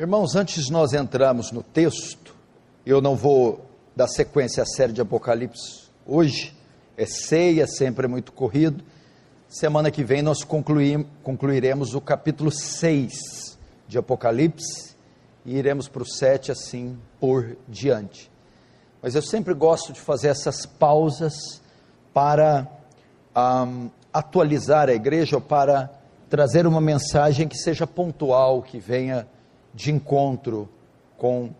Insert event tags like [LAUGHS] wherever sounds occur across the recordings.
Irmãos, antes de nós entrarmos no texto, eu não vou dar sequência à série de Apocalipse hoje, é ceia, sempre é muito corrido. Semana que vem nós concluiremos o capítulo 6 de Apocalipse e iremos para o 7 assim por diante. Mas eu sempre gosto de fazer essas pausas para um, atualizar a igreja ou para trazer uma mensagem que seja pontual, que venha de encontro com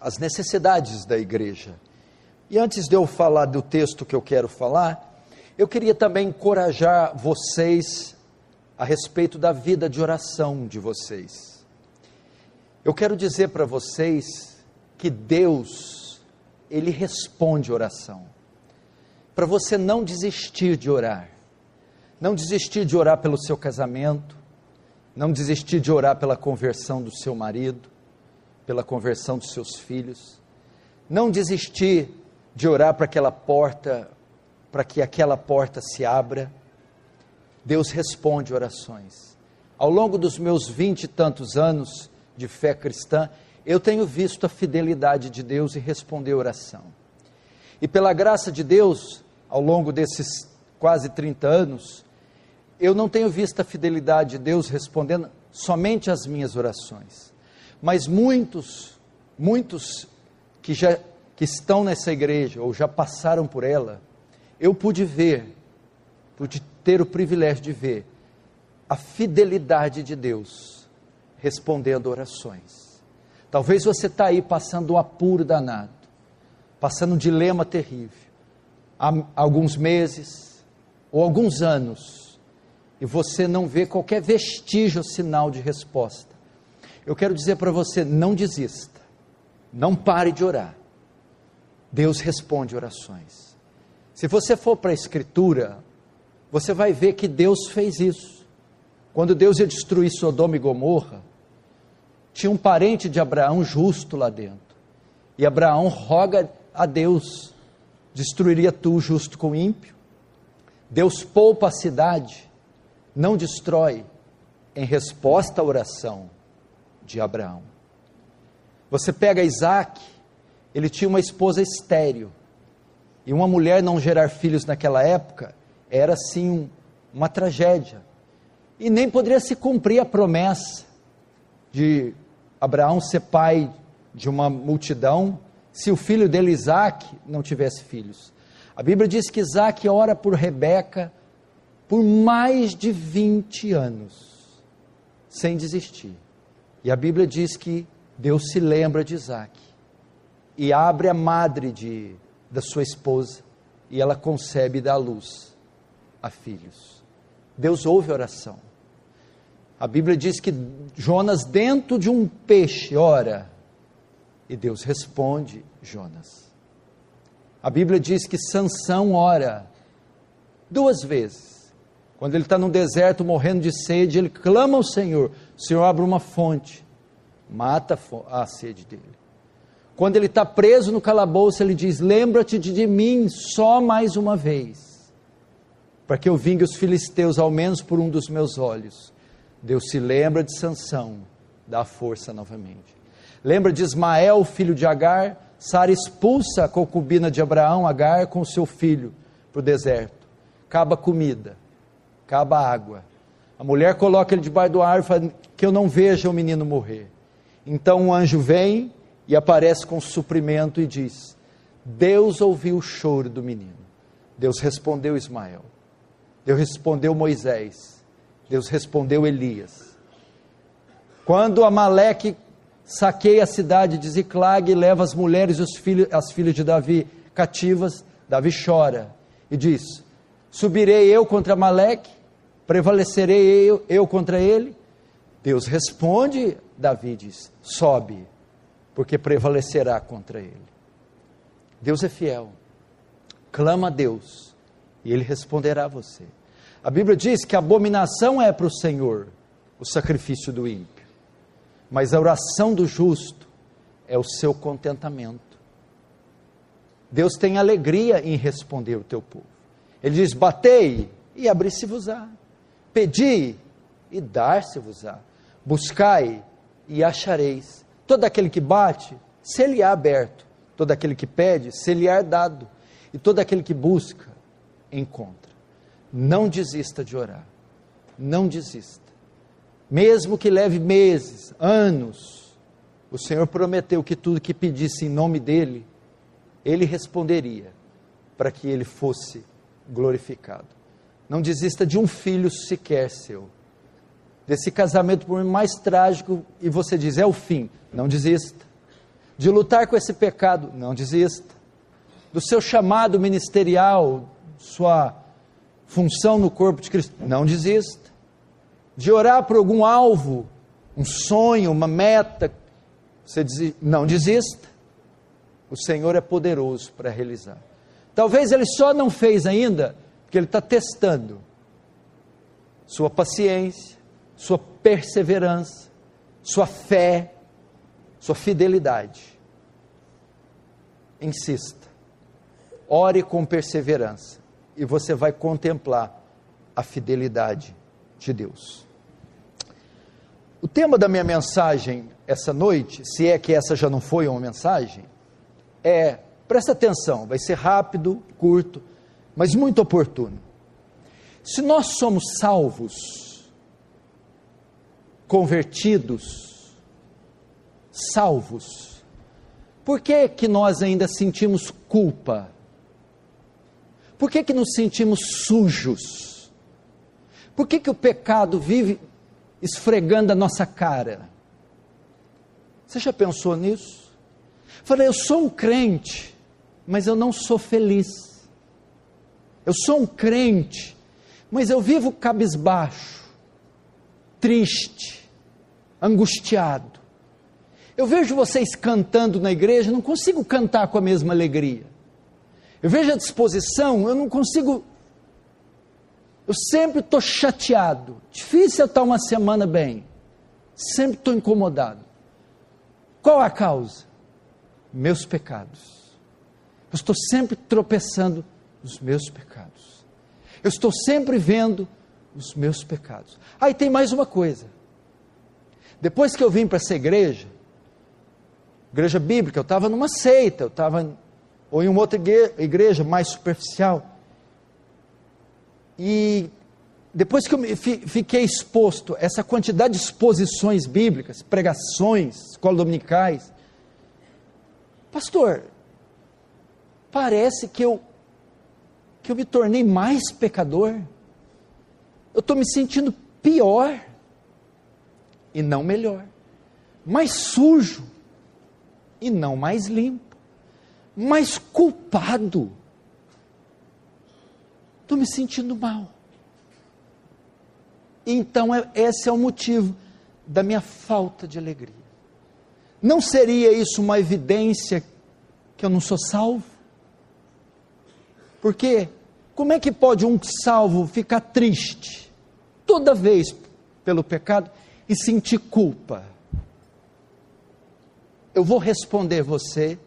as necessidades da igreja. E antes de eu falar do texto que eu quero falar, eu queria também encorajar vocês a respeito da vida de oração de vocês. Eu quero dizer para vocês que Deus, Ele responde oração. Para você não desistir de orar, não desistir de orar pelo seu casamento, não desistir de orar pela conversão do seu marido, pela conversão dos seus filhos, não desistir de orar para aquela porta, para que aquela porta se abra. Deus responde orações. Ao longo dos meus vinte e tantos anos de fé cristã, eu tenho visto a fidelidade de Deus e responder oração. E pela graça de Deus, ao longo desses quase 30 anos, eu não tenho visto a fidelidade de Deus respondendo somente às minhas orações, mas muitos, muitos que já que estão nessa igreja ou já passaram por ela, eu pude ver, pude ter o privilégio de ver a fidelidade de Deus respondendo orações. Talvez você está aí passando um apuro danado, passando um dilema terrível, há alguns meses ou alguns anos, e você não vê qualquer vestígio, sinal de resposta, eu quero dizer para você: não desista, não pare de orar. Deus responde orações. Se você for para a Escritura, você vai ver que Deus fez isso. Quando Deus ia destruir Sodoma e Gomorra, tinha um parente de Abraão justo lá dentro. E Abraão roga a Deus: destruiria tu o justo com o ímpio? Deus poupa a cidade não destrói em resposta à oração de Abraão. Você pega Isaac, ele tinha uma esposa estéril, e uma mulher não gerar filhos naquela época era sim um, uma tragédia. E nem poderia se cumprir a promessa de Abraão ser pai de uma multidão se o filho dele, Isaac, não tivesse filhos. A Bíblia diz que Isaac ora por Rebeca por mais de 20 anos, sem desistir. E a Bíblia diz que Deus se lembra de Isaac e abre a madre de, da sua esposa e ela concebe e dá luz a filhos. Deus ouve a oração. A Bíblia diz que Jonas, dentro de um peixe, ora, e Deus responde Jonas. A Bíblia diz que Sansão ora duas vezes. Quando ele está no deserto morrendo de sede, ele clama ao Senhor. O Senhor abre uma fonte, mata a sede dele. Quando ele está preso no calabouço, ele diz: Lembra-te de mim só mais uma vez, para que eu vingue os filisteus, ao menos por um dos meus olhos. Deus se lembra de Sansão, dá força novamente. Lembra de Ismael, filho de Agar? Sara expulsa a concubina de Abraão, Agar, com seu filho, para o deserto. Acaba a comida acaba a água. A mulher coloca ele debaixo do árvore que eu não veja o menino morrer. Então um anjo vem e aparece com suprimento e diz: Deus ouviu o choro do menino. Deus respondeu Ismael. Deus respondeu Moisés. Deus respondeu Elias. Quando Amaleque saqueia a cidade de Ziclag e leva as mulheres e os filhos, as filhas de Davi cativas, Davi chora e diz: Subirei eu contra Amaleque prevalecerei eu, eu contra ele? Deus responde, Davi diz: sobe, porque prevalecerá contra ele. Deus é fiel. Clama a Deus e ele responderá a você. A Bíblia diz que abominação é para o Senhor o sacrifício do ímpio, mas a oração do justo é o seu contentamento. Deus tem alegria em responder o teu povo. Ele diz: Batei e abri-se-vos-á. Pedi e dar-se-vos-á. Buscai e achareis. Todo aquele que bate, se lhe há aberto. Todo aquele que pede, se lhe há dado. E todo aquele que busca, encontra. Não desista de orar. Não desista. Mesmo que leve meses, anos, o Senhor prometeu que tudo que pedisse em nome dele, ele responderia para que ele fosse glorificado. Não desista de um filho sequer seu. Desse casamento por mais trágico e você diz é o fim, não desista. De lutar com esse pecado, não desista. Do seu chamado ministerial, sua função no corpo de Cristo, não desista. De orar por algum alvo, um sonho, uma meta, você diz, não desista. O Senhor é poderoso para realizar. Talvez ele só não fez ainda, porque ele está testando sua paciência, sua perseverança, sua fé, sua fidelidade. Insista, ore com perseverança e você vai contemplar a fidelidade de Deus. O tema da minha mensagem essa noite, se é que essa já não foi uma mensagem, é Presta atenção, vai ser rápido, curto, mas muito oportuno. Se nós somos salvos, convertidos, salvos, por que que nós ainda sentimos culpa? Por que que nos sentimos sujos? Por que que o pecado vive esfregando a nossa cara? Você já pensou nisso? Falei, eu sou um crente, mas eu não sou feliz. Eu sou um crente, mas eu vivo cabisbaixo, triste, angustiado. Eu vejo vocês cantando na igreja, não consigo cantar com a mesma alegria. Eu vejo a disposição, eu não consigo. Eu sempre estou chateado. Difícil estar uma semana bem. Sempre estou incomodado. Qual a causa? Meus pecados. Eu estou sempre tropeçando nos meus pecados. Eu estou sempre vendo os meus pecados. Aí tem mais uma coisa. Depois que eu vim para essa igreja, igreja bíblica, eu estava numa seita, eu estava ou em uma outra igreja mais superficial. E depois que eu fiquei exposto a essa quantidade de exposições bíblicas, pregações, escolas dominicais, pastor, parece que eu que eu me tornei mais pecador. Eu estou me sentindo pior e não melhor, mais sujo e não mais limpo, mais culpado. Estou me sentindo mal. Então, é, esse é o motivo da minha falta de alegria. Não seria isso uma evidência que eu não sou salvo? Porque como é que pode um salvo ficar triste toda vez pelo pecado e sentir culpa? Eu vou responder você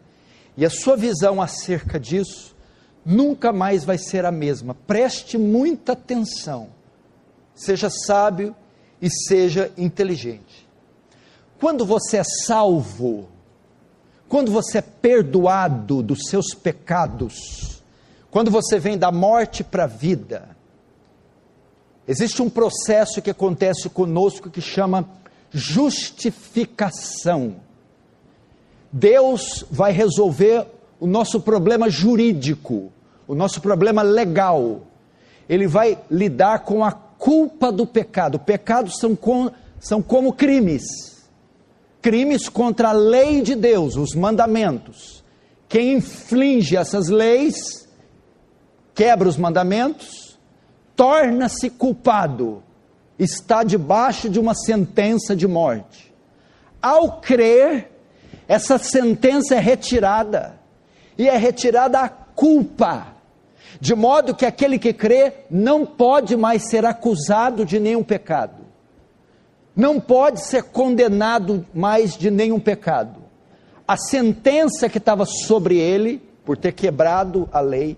e a sua visão acerca disso nunca mais vai ser a mesma. Preste muita atenção. Seja sábio e seja inteligente. Quando você é salvo, quando você é perdoado dos seus pecados, quando você vem da morte para a vida, existe um processo que acontece conosco que chama justificação. Deus vai resolver o nosso problema jurídico, o nosso problema legal. Ele vai lidar com a culpa do pecado. Pecados são, com, são como crimes crimes contra a lei de Deus, os mandamentos. Quem inflige essas leis quebra os mandamentos, torna-se culpado, está debaixo de uma sentença de morte. Ao crer, essa sentença é retirada, e é retirada a culpa, de modo que aquele que crê não pode mais ser acusado de nenhum pecado, não pode ser condenado mais de nenhum pecado. A sentença que estava sobre ele, por ter quebrado a lei,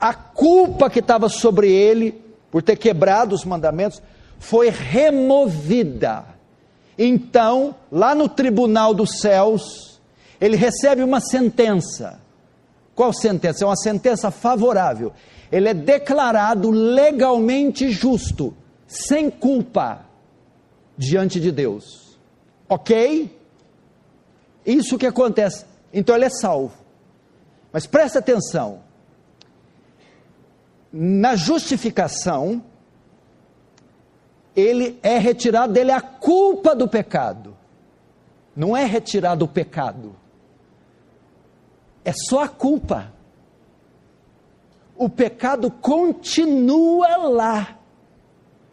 a culpa que estava sobre ele por ter quebrado os mandamentos foi removida. Então, lá no tribunal dos céus, ele recebe uma sentença. Qual sentença? É uma sentença favorável. Ele é declarado legalmente justo, sem culpa, diante de Deus. Ok? Isso que acontece. Então ele é salvo. Mas presta atenção. Na justificação, ele é retirado dele a culpa do pecado. Não é retirado o pecado. É só a culpa. O pecado continua lá.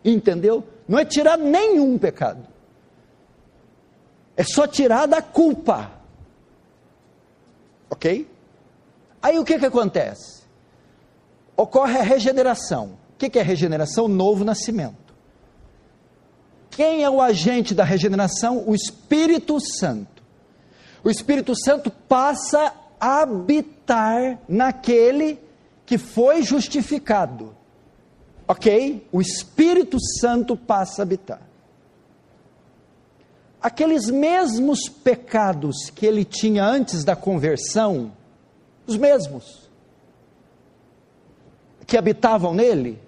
Entendeu? Não é tirado nenhum pecado. É só tirada a culpa. Ok? Aí o que, que acontece? Ocorre a regeneração. O que, é regeneração? Novo nascimento. Quem é o agente da regeneração? O Espírito Santo. O Espírito Santo passa a habitar naquele que foi justificado. Ok? O Espírito Santo passa a habitar. Aqueles mesmos pecados que ele tinha antes da conversão, os mesmos, que habitavam nele,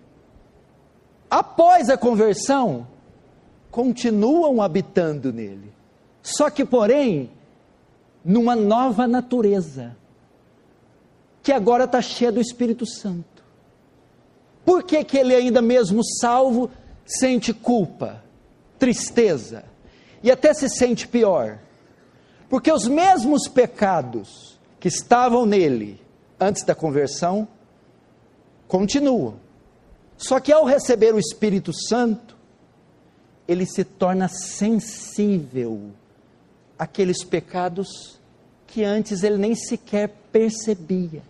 após a conversão, continuam habitando nele. Só que, porém, numa nova natureza, que agora está cheia do Espírito Santo. Por que, que ele, ainda mesmo salvo, sente culpa, tristeza e até se sente pior? Porque os mesmos pecados que estavam nele antes da conversão continuam. Só que ao receber o Espírito Santo, ele se torna sensível àqueles pecados que antes ele nem sequer percebia.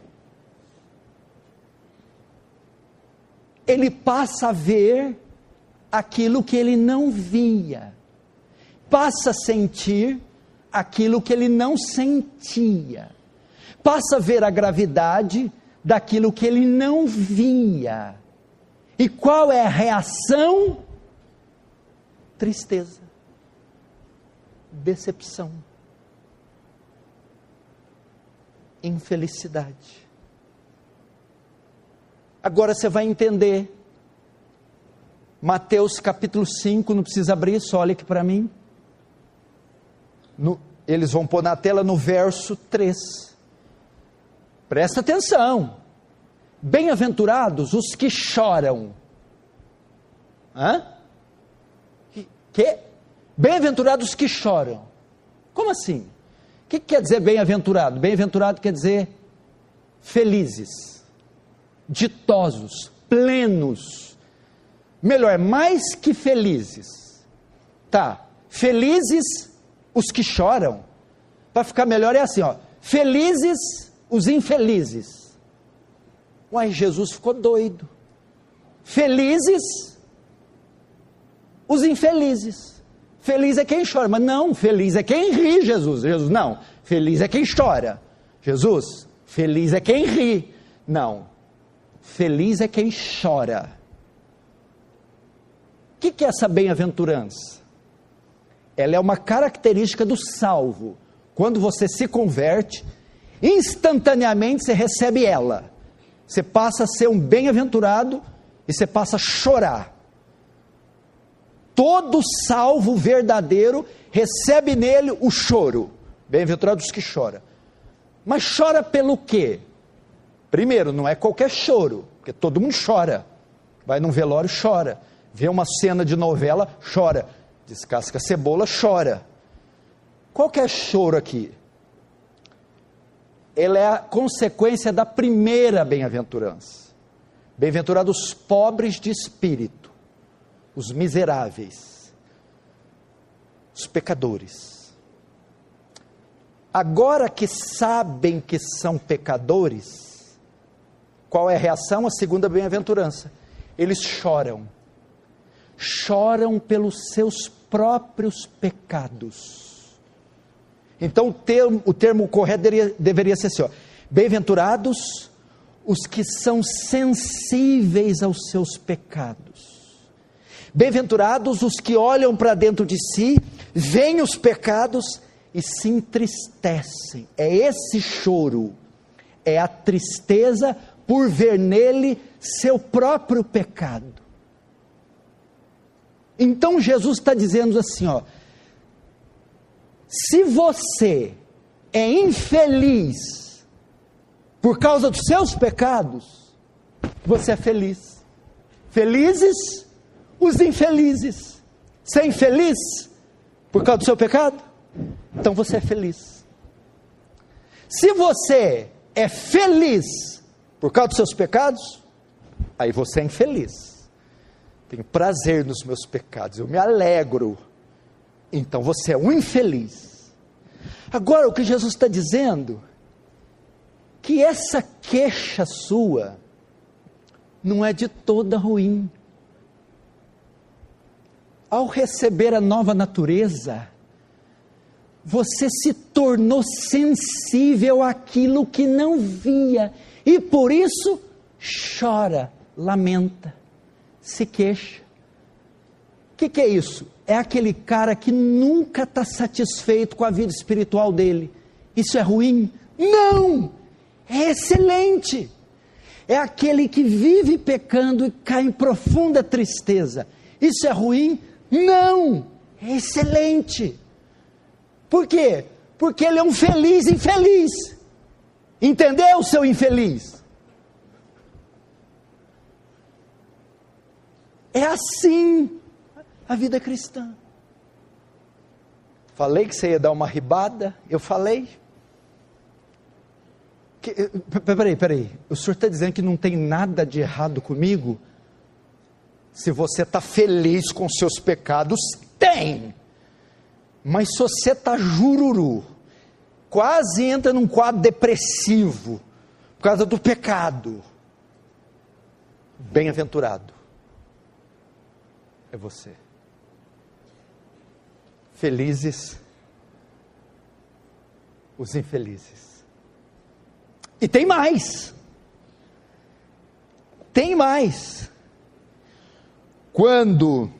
Ele passa a ver aquilo que ele não via, passa a sentir aquilo que ele não sentia, passa a ver a gravidade daquilo que ele não via. E qual é a reação tristeza, decepção, infelicidade. Agora você vai entender. Mateus capítulo 5, não precisa abrir, só olha aqui para mim. No, eles vão pôr na tela no verso 3. Presta atenção. Bem-aventurados os que choram. Hã? que bem-aventurados que choram. Como assim? O que quer dizer bem-aventurado? Bem-aventurado quer dizer felizes, ditosos, plenos. Melhor, mais que felizes. Tá, felizes os que choram. Para ficar melhor é assim, ó. Felizes os infelizes. Uai, Jesus ficou doido. Felizes os infelizes. Feliz é quem chora, mas não, feliz é quem ri, Jesus. Jesus, não, feliz é quem chora. Jesus, feliz é quem ri. Não, feliz é quem chora. O que, que é essa bem-aventurança? Ela é uma característica do salvo. Quando você se converte, instantaneamente você recebe ela. Você passa a ser um bem-aventurado e você passa a chorar todo salvo verdadeiro recebe nele o choro. Bem-aventurados que chora. Mas chora pelo quê? Primeiro, não é qualquer choro, porque todo mundo chora. Vai num velório, chora. Vê uma cena de novela, chora. Descasca cebola, chora. Qual que é choro aqui? Ela é a consequência da primeira bem-aventurança. Bem-aventurados pobres de espírito os miseráveis, os pecadores. Agora que sabem que são pecadores, qual é a reação? A segunda bem-aventurança. Eles choram. Choram pelos seus próprios pecados. Então o termo, o termo correto deveria, deveria ser assim: bem-aventurados os que são sensíveis aos seus pecados Bem-aventurados os que olham para dentro de si, veem os pecados e se entristecem. É esse choro, é a tristeza por ver nele seu próprio pecado. Então Jesus está dizendo assim: ó, se você é infeliz por causa dos seus pecados, você é feliz. Felizes os infelizes. Você é infeliz por causa do seu pecado? Então você é feliz. Se você é feliz por causa dos seus pecados, aí você é infeliz. Tenho prazer nos meus pecados, eu me alegro. Então você é um infeliz. Agora, o que Jesus está dizendo, que essa queixa sua não é de toda ruim. Ao receber a nova natureza, você se tornou sensível àquilo que não via e por isso chora, lamenta, se queixa. O que, que, é isso? É aquele cara que nunca está satisfeito com a vida espiritual dele. Isso é ruim? Não! É excelente! É aquele que vive pecando e cai em profunda tristeza. Isso é ruim? Não! É excelente! Por quê? Porque ele é um feliz infeliz. Entendeu, seu infeliz? É assim a vida cristã. Falei que você ia dar uma ribada, eu falei. Que, peraí, peraí, o senhor está dizendo que não tem nada de errado comigo? Se você está feliz com seus pecados, tem. Mas se você está jururu, quase entra num quadro depressivo, por causa do pecado, bem-aventurado é você. Felizes os infelizes. E tem mais. Tem mais. Quando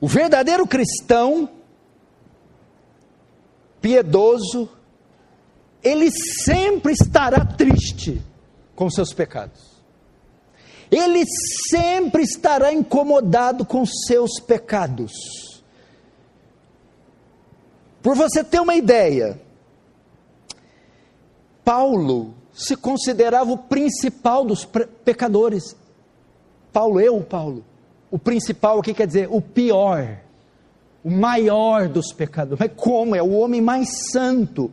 o verdadeiro cristão piedoso, ele sempre estará triste com seus pecados. Ele sempre estará incomodado com seus pecados. Por você ter uma ideia, Paulo se considerava o principal dos pecadores. Paulo, eu, Paulo, o principal aqui quer dizer o pior o maior dos pecadores. Mas como? É o homem mais santo.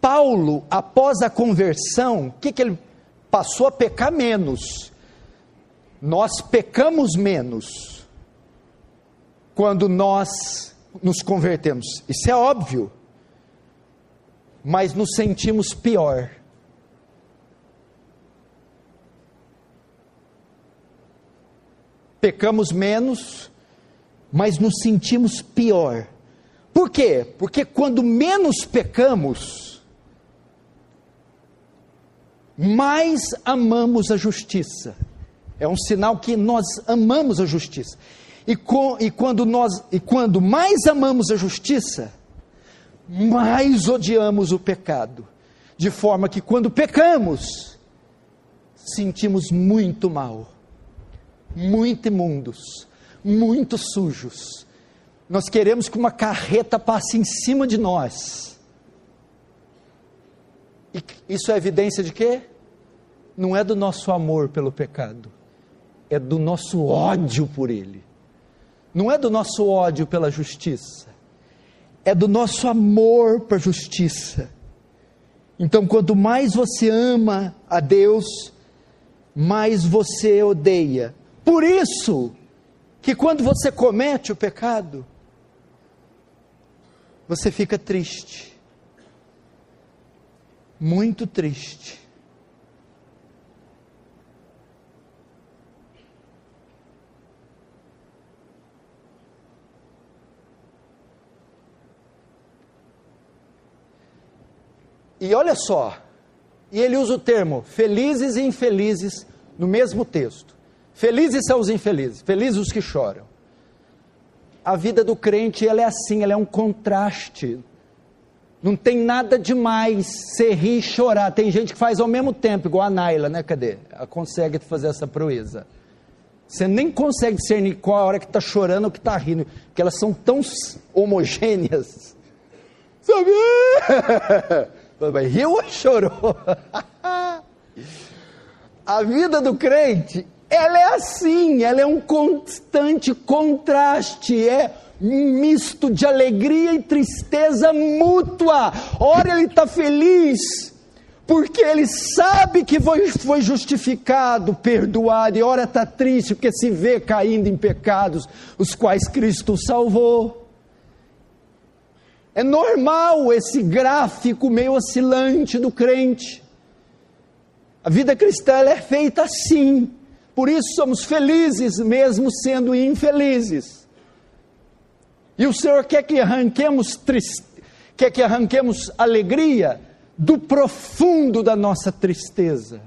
Paulo, após a conversão, o que, que ele passou a pecar menos? Nós pecamos menos quando nós nos convertemos. Isso é óbvio. Mas nos sentimos pior. Pecamos menos mas nos sentimos pior. Por quê? Porque quando menos pecamos, mais amamos a justiça. É um sinal que nós amamos a justiça. E, com, e, quando nós, e quando mais amamos a justiça, mais odiamos o pecado. De forma que quando pecamos, sentimos muito mal, muito imundos muito sujos. Nós queremos que uma carreta passe em cima de nós. E isso é evidência de quê? Não é do nosso amor pelo pecado, é do nosso ódio por ele. Não é do nosso ódio pela justiça, é do nosso amor para a justiça. Então, quanto mais você ama a Deus, mais você odeia. Por isso, que quando você comete o pecado, você fica triste, muito triste. E olha só, e ele usa o termo felizes e infelizes no mesmo texto. Felizes são os infelizes, felizes os que choram. A vida do crente, ela é assim, ela é um contraste. Não tem nada demais ser rir e chorar. Tem gente que faz ao mesmo tempo, igual a Naila, né? Cadê? Ela consegue fazer essa proeza. Você nem consegue discernir qual a hora que está chorando ou que está rindo, porque elas são tão homogêneas. [LAUGHS] Sabe? [LAUGHS] Riu ou chorou? [LAUGHS] a vida do crente, ela é assim, ela é um constante contraste, é um misto de alegria e tristeza mútua. Ora ele está feliz, porque ele sabe que foi, foi justificado, perdoado, e ora está triste porque se vê caindo em pecados, os quais Cristo salvou. É normal esse gráfico meio oscilante do crente. A vida cristã é feita assim. Por isso somos felizes mesmo sendo infelizes. E o Senhor quer que arranquemos triste, quer que arranquemos alegria do profundo da nossa tristeza.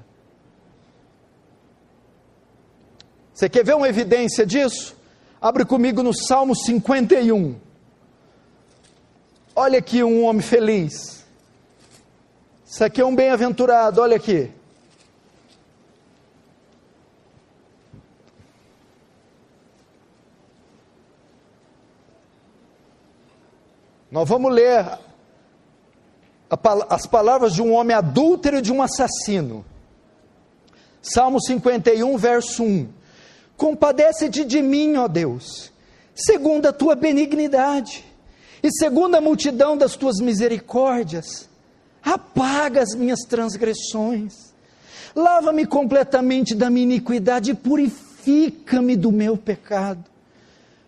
Você quer ver uma evidência disso? Abre comigo no Salmo 51. Olha aqui um homem feliz. Isso aqui é um bem-aventurado, olha aqui. Nós vamos ler as palavras de um homem adúltero e de um assassino. Salmo 51, verso 1. Compadece-te de mim, ó Deus, segundo a tua benignidade, e segundo a multidão das tuas misericórdias, apaga as minhas transgressões, lava-me completamente da minha iniquidade e purifica-me do meu pecado,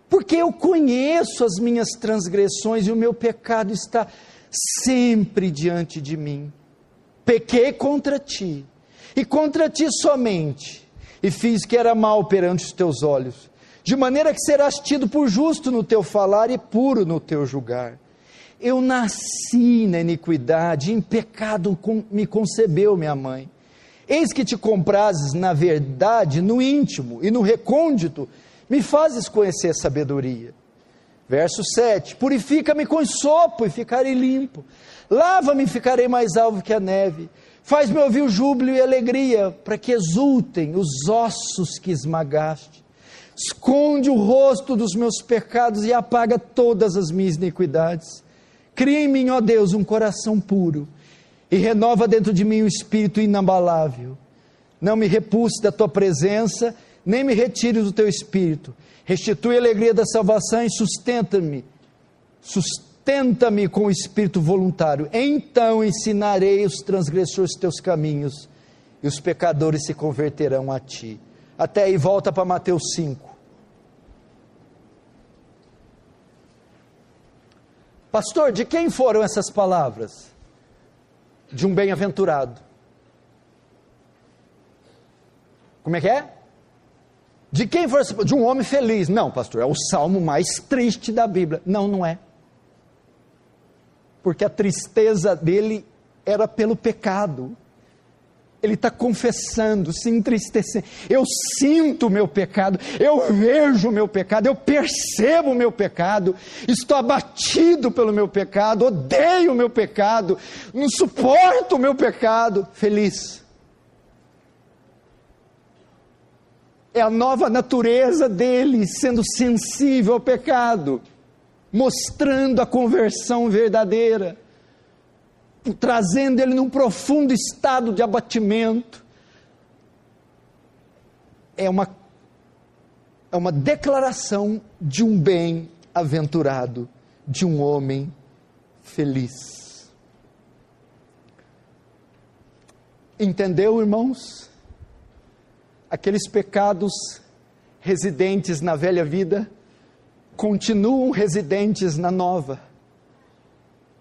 porque eu conheço as minhas transgressões e o meu pecado está sempre diante de mim. Pequei contra ti, e contra ti somente, e fiz que era mal perante os teus olhos, de maneira que serás tido por justo no teu falar e puro no teu julgar. Eu nasci na iniquidade, em pecado me concebeu minha mãe. Eis que te comprases na verdade, no íntimo e no recôndito, me fazes conhecer sabedoria. Verso 7: Purifica-me com sopo e ficarei limpo. Lava-me e ficarei mais alvo que a neve. Faz-me ouvir o júbilo e alegria, para que exultem os ossos que esmagaste. Esconde o rosto dos meus pecados e apaga todas as minhas iniquidades. Cria em mim, ó Deus, um coração puro e renova dentro de mim um espírito inabalável. Não me repulse da tua presença, nem me retire do teu espírito restitui a alegria da salvação e sustenta-me, sustenta-me com o espírito voluntário. Então ensinarei os transgressores teus caminhos, e os pecadores se converterão a ti. Até aí, volta para Mateus 5. Pastor, de quem foram essas palavras? De um bem-aventurado. Como é que é? De quem foi? De um homem feliz. Não, pastor, é o salmo mais triste da Bíblia. Não, não é. Porque a tristeza dele era pelo pecado. Ele está confessando, se entristecendo. Eu sinto o meu pecado, eu vejo o meu pecado, eu percebo o meu pecado, estou abatido pelo meu pecado, odeio o meu pecado, não suporto o meu pecado. Feliz. é a nova natureza dele sendo sensível ao pecado, mostrando a conversão verdadeira, trazendo ele num profundo estado de abatimento. É uma, é uma declaração de um bem-aventurado, de um homem feliz. Entendeu, irmãos? aqueles pecados residentes na velha vida continuam residentes na nova.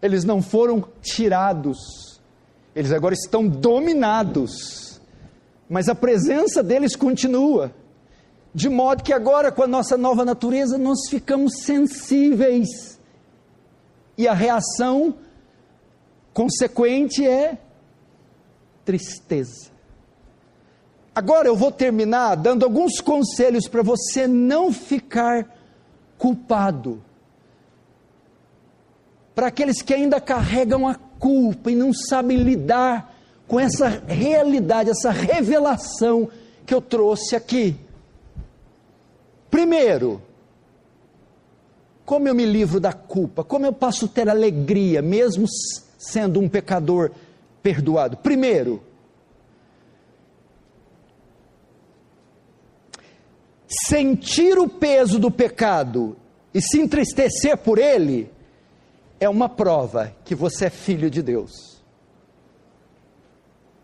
Eles não foram tirados, eles agora estão dominados, mas a presença deles continua. De modo que agora, com a nossa nova natureza, nós ficamos sensíveis. E a reação consequente é tristeza Agora eu vou terminar dando alguns conselhos para você não ficar culpado. Para aqueles que ainda carregam a culpa e não sabem lidar com essa realidade, essa revelação que eu trouxe aqui. Primeiro, como eu me livro da culpa? Como eu posso ter alegria, mesmo sendo um pecador perdoado? Primeiro, sentir o peso do pecado e se entristecer por ele é uma prova que você é filho de Deus.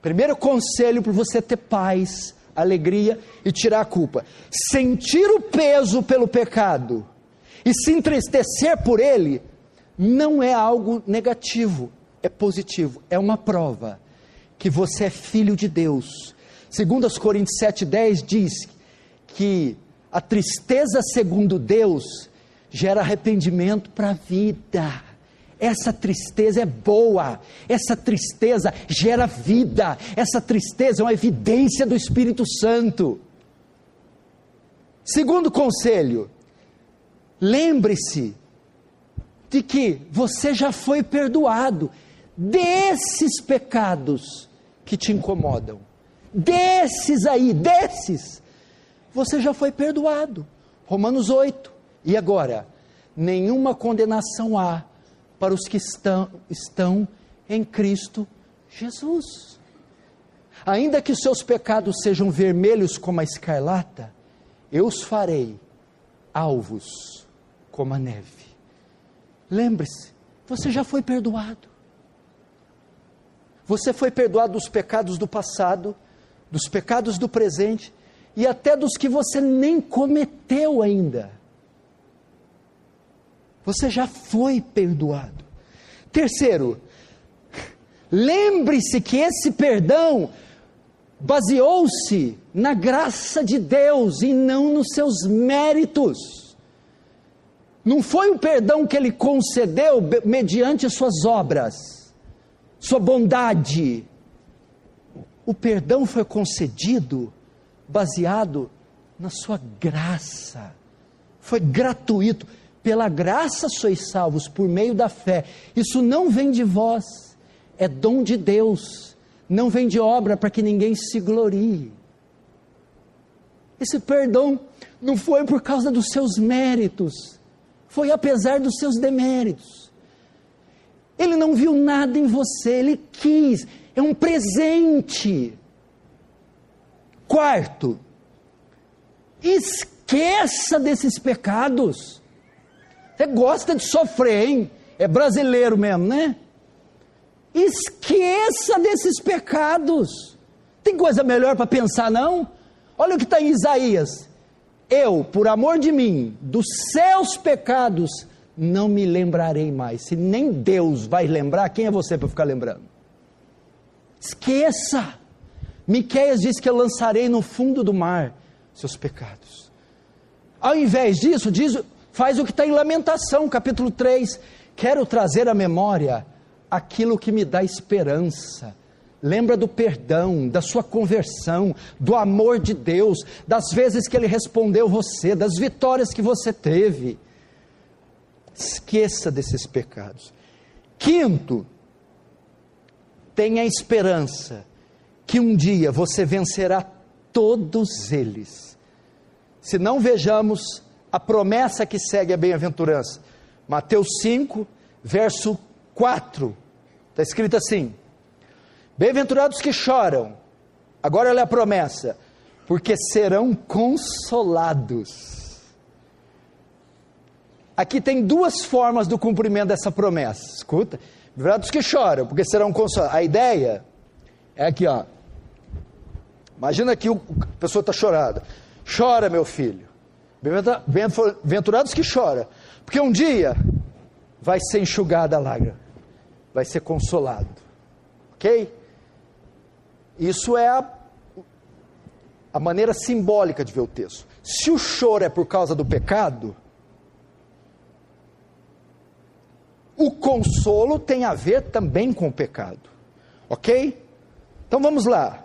Primeiro conselho para você ter paz, alegria e tirar a culpa. Sentir o peso pelo pecado e se entristecer por ele não é algo negativo, é positivo, é uma prova que você é filho de Deus. Segundo as Coríntios 7:10 diz que a tristeza segundo Deus gera arrependimento para a vida. Essa tristeza é boa, essa tristeza gera vida, essa tristeza é uma evidência do Espírito Santo. Segundo conselho, lembre-se de que você já foi perdoado desses pecados que te incomodam, desses aí, desses, você já foi perdoado. Romanos 8. E agora? Nenhuma condenação há para os que estão, estão em Cristo Jesus. Ainda que seus pecados sejam vermelhos como a escarlata, eu os farei alvos como a neve. Lembre-se, você já foi perdoado. Você foi perdoado dos pecados do passado, dos pecados do presente e até dos que você nem cometeu ainda você já foi perdoado. Terceiro, lembre-se que esse perdão baseou-se na graça de Deus e não nos seus méritos. Não foi um perdão que ele concedeu mediante as suas obras, sua bondade. O perdão foi concedido baseado na sua graça. Foi gratuito pela graça sois salvos por meio da fé. Isso não vem de vós, é dom de Deus. Não vem de obra para que ninguém se glorie. Esse perdão não foi por causa dos seus méritos, foi apesar dos seus deméritos. Ele não viu nada em você, ele quis, é um presente. Quarto, esqueça desses pecados. Você gosta de sofrer, hein? É brasileiro mesmo, né? Esqueça desses pecados. Tem coisa melhor para pensar, não? Olha o que está em Isaías. Eu, por amor de mim, dos seus pecados, não me lembrarei mais. Se nem Deus vai lembrar, quem é você para ficar lembrando? Esqueça. Miqueias diz que eu lançarei no fundo do mar seus pecados. Ao invés disso, diz faz o que está em Lamentação, capítulo 3. Quero trazer à memória aquilo que me dá esperança. Lembra do perdão, da sua conversão, do amor de Deus, das vezes que Ele respondeu você, das vitórias que você teve. Esqueça desses pecados. Quinto, tenha esperança que um dia você vencerá todos eles. Se não vejamos a promessa que segue a bem-aventurança. Mateus 5, verso 4. Está escrito assim: Bem-aventurados que choram, agora olha a promessa, porque serão consolados. Aqui tem duas formas do cumprimento dessa promessa. Escuta, bem-aventurados que choram, porque serão consolados. A ideia é aqui, ó. Imagina que a pessoa está chorando. Chora, meu filho. Bem-aventurados que choram, porque um dia vai ser enxugada a lágrima, vai ser consolado. Ok? Isso é a, a maneira simbólica de ver o texto. Se o choro é por causa do pecado, o consolo tem a ver também com o pecado. Ok? Então vamos lá.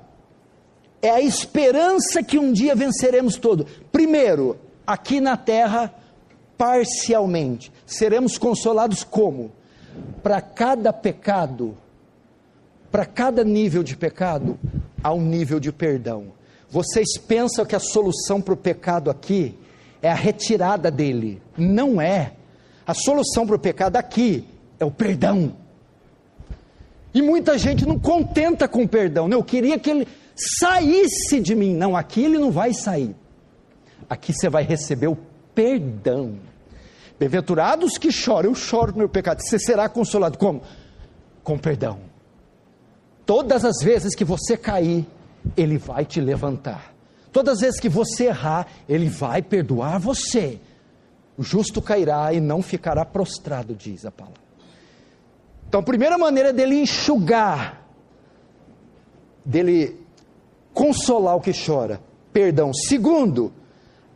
é a esperança que um dia venceremos todo. Primeiro, aqui na terra, parcialmente. Seremos consolados como? Para cada pecado, para cada nível de pecado, há um nível de perdão. Vocês pensam que a solução para o pecado aqui é a retirada dele. Não é. A solução para o pecado aqui é o perdão. E muita gente não contenta com o perdão. Né? Eu queria que ele saísse de mim. Não, aqui ele não vai sair. Aqui você vai receber o perdão. Bem-aventurados que choram, eu choro no meu pecado. Você será consolado como? Com perdão. Todas as vezes que você cair, ele vai te levantar. Todas as vezes que você errar, ele vai perdoar você. O justo cairá e não ficará prostrado, diz a palavra. Então, a primeira maneira dele enxugar, dele consolar o que chora, perdão. Segundo,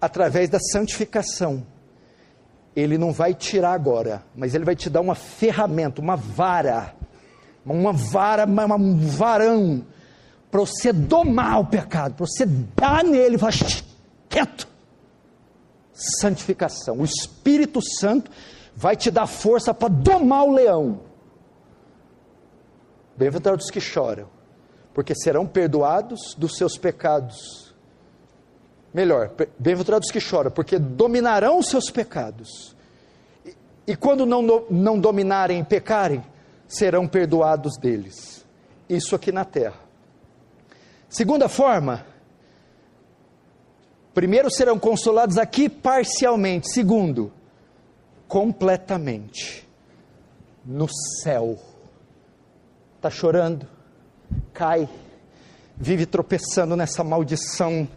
através da santificação. Ele não vai tirar agora, mas ele vai te dar uma ferramenta, uma vara, uma vara, um varão, para você domar o pecado, para você dar nele, vai quieto. Santificação. O Espírito Santo vai te dar força para domar o leão. Bem-aventurados os que choram, porque serão perdoados dos seus pecados. Melhor, bem-aventurados os que choram, porque dominarão os seus pecados. E, e quando não, não dominarem e pecarem, serão perdoados deles. Isso aqui na terra. Segunda forma, primeiro serão consolados aqui parcialmente. Segundo, completamente no céu está chorando, cai, vive tropeçando nessa maldição,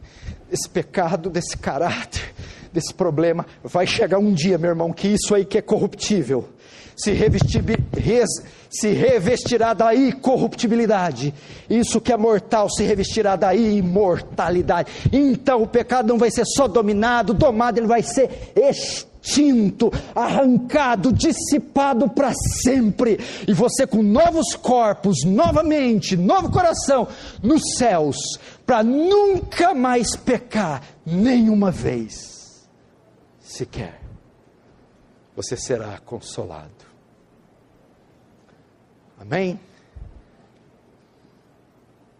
desse pecado, desse caráter, desse problema. Vai chegar um dia, meu irmão, que isso aí que é corruptível se, revestir, res, se revestirá da incorruptibilidade. Isso que é mortal se revestirá da imortalidade. Então o pecado não vai ser só dominado, domado, ele vai ser extinto extinto, arrancado, dissipado para sempre, e você com novos corpos, novamente, novo coração, nos céus, para nunca mais pecar nenhuma vez, sequer, você será consolado. Amém?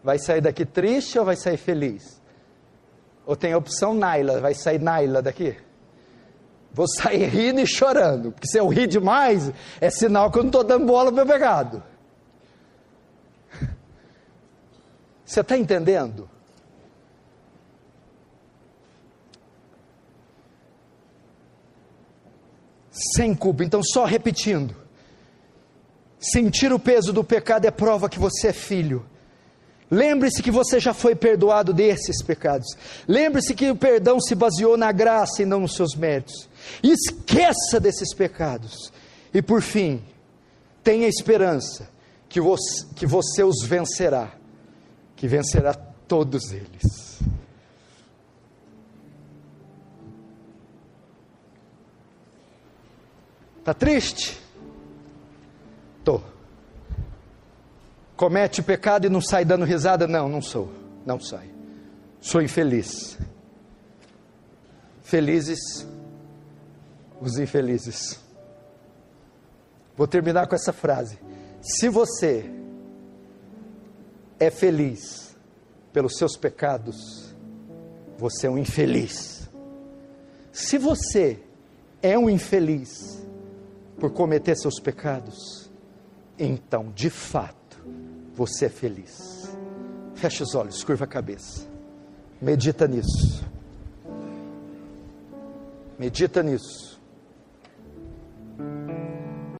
Vai sair daqui triste ou vai sair feliz? Ou tem a opção Naila, vai sair Naila daqui? Vou sair rindo e chorando, porque se eu rir demais, é sinal que eu não estou dando bola para o pecado. Você está entendendo? Sem culpa, então só repetindo. Sentir o peso do pecado é prova que você é filho. Lembre-se que você já foi perdoado desses pecados. Lembre-se que o perdão se baseou na graça e não nos seus méritos. Esqueça desses pecados. E por fim, tenha esperança que você, que você os vencerá, que vencerá todos eles. Está triste? Estou comete pecado e não sai dando risada? Não, não sou. Não sai. Sou infeliz. Felizes os infelizes. Vou terminar com essa frase. Se você é feliz pelos seus pecados, você é um infeliz. Se você é um infeliz por cometer seus pecados, então, de fato, você é feliz. Feche os olhos, curva a cabeça. Medita nisso. Medita nisso.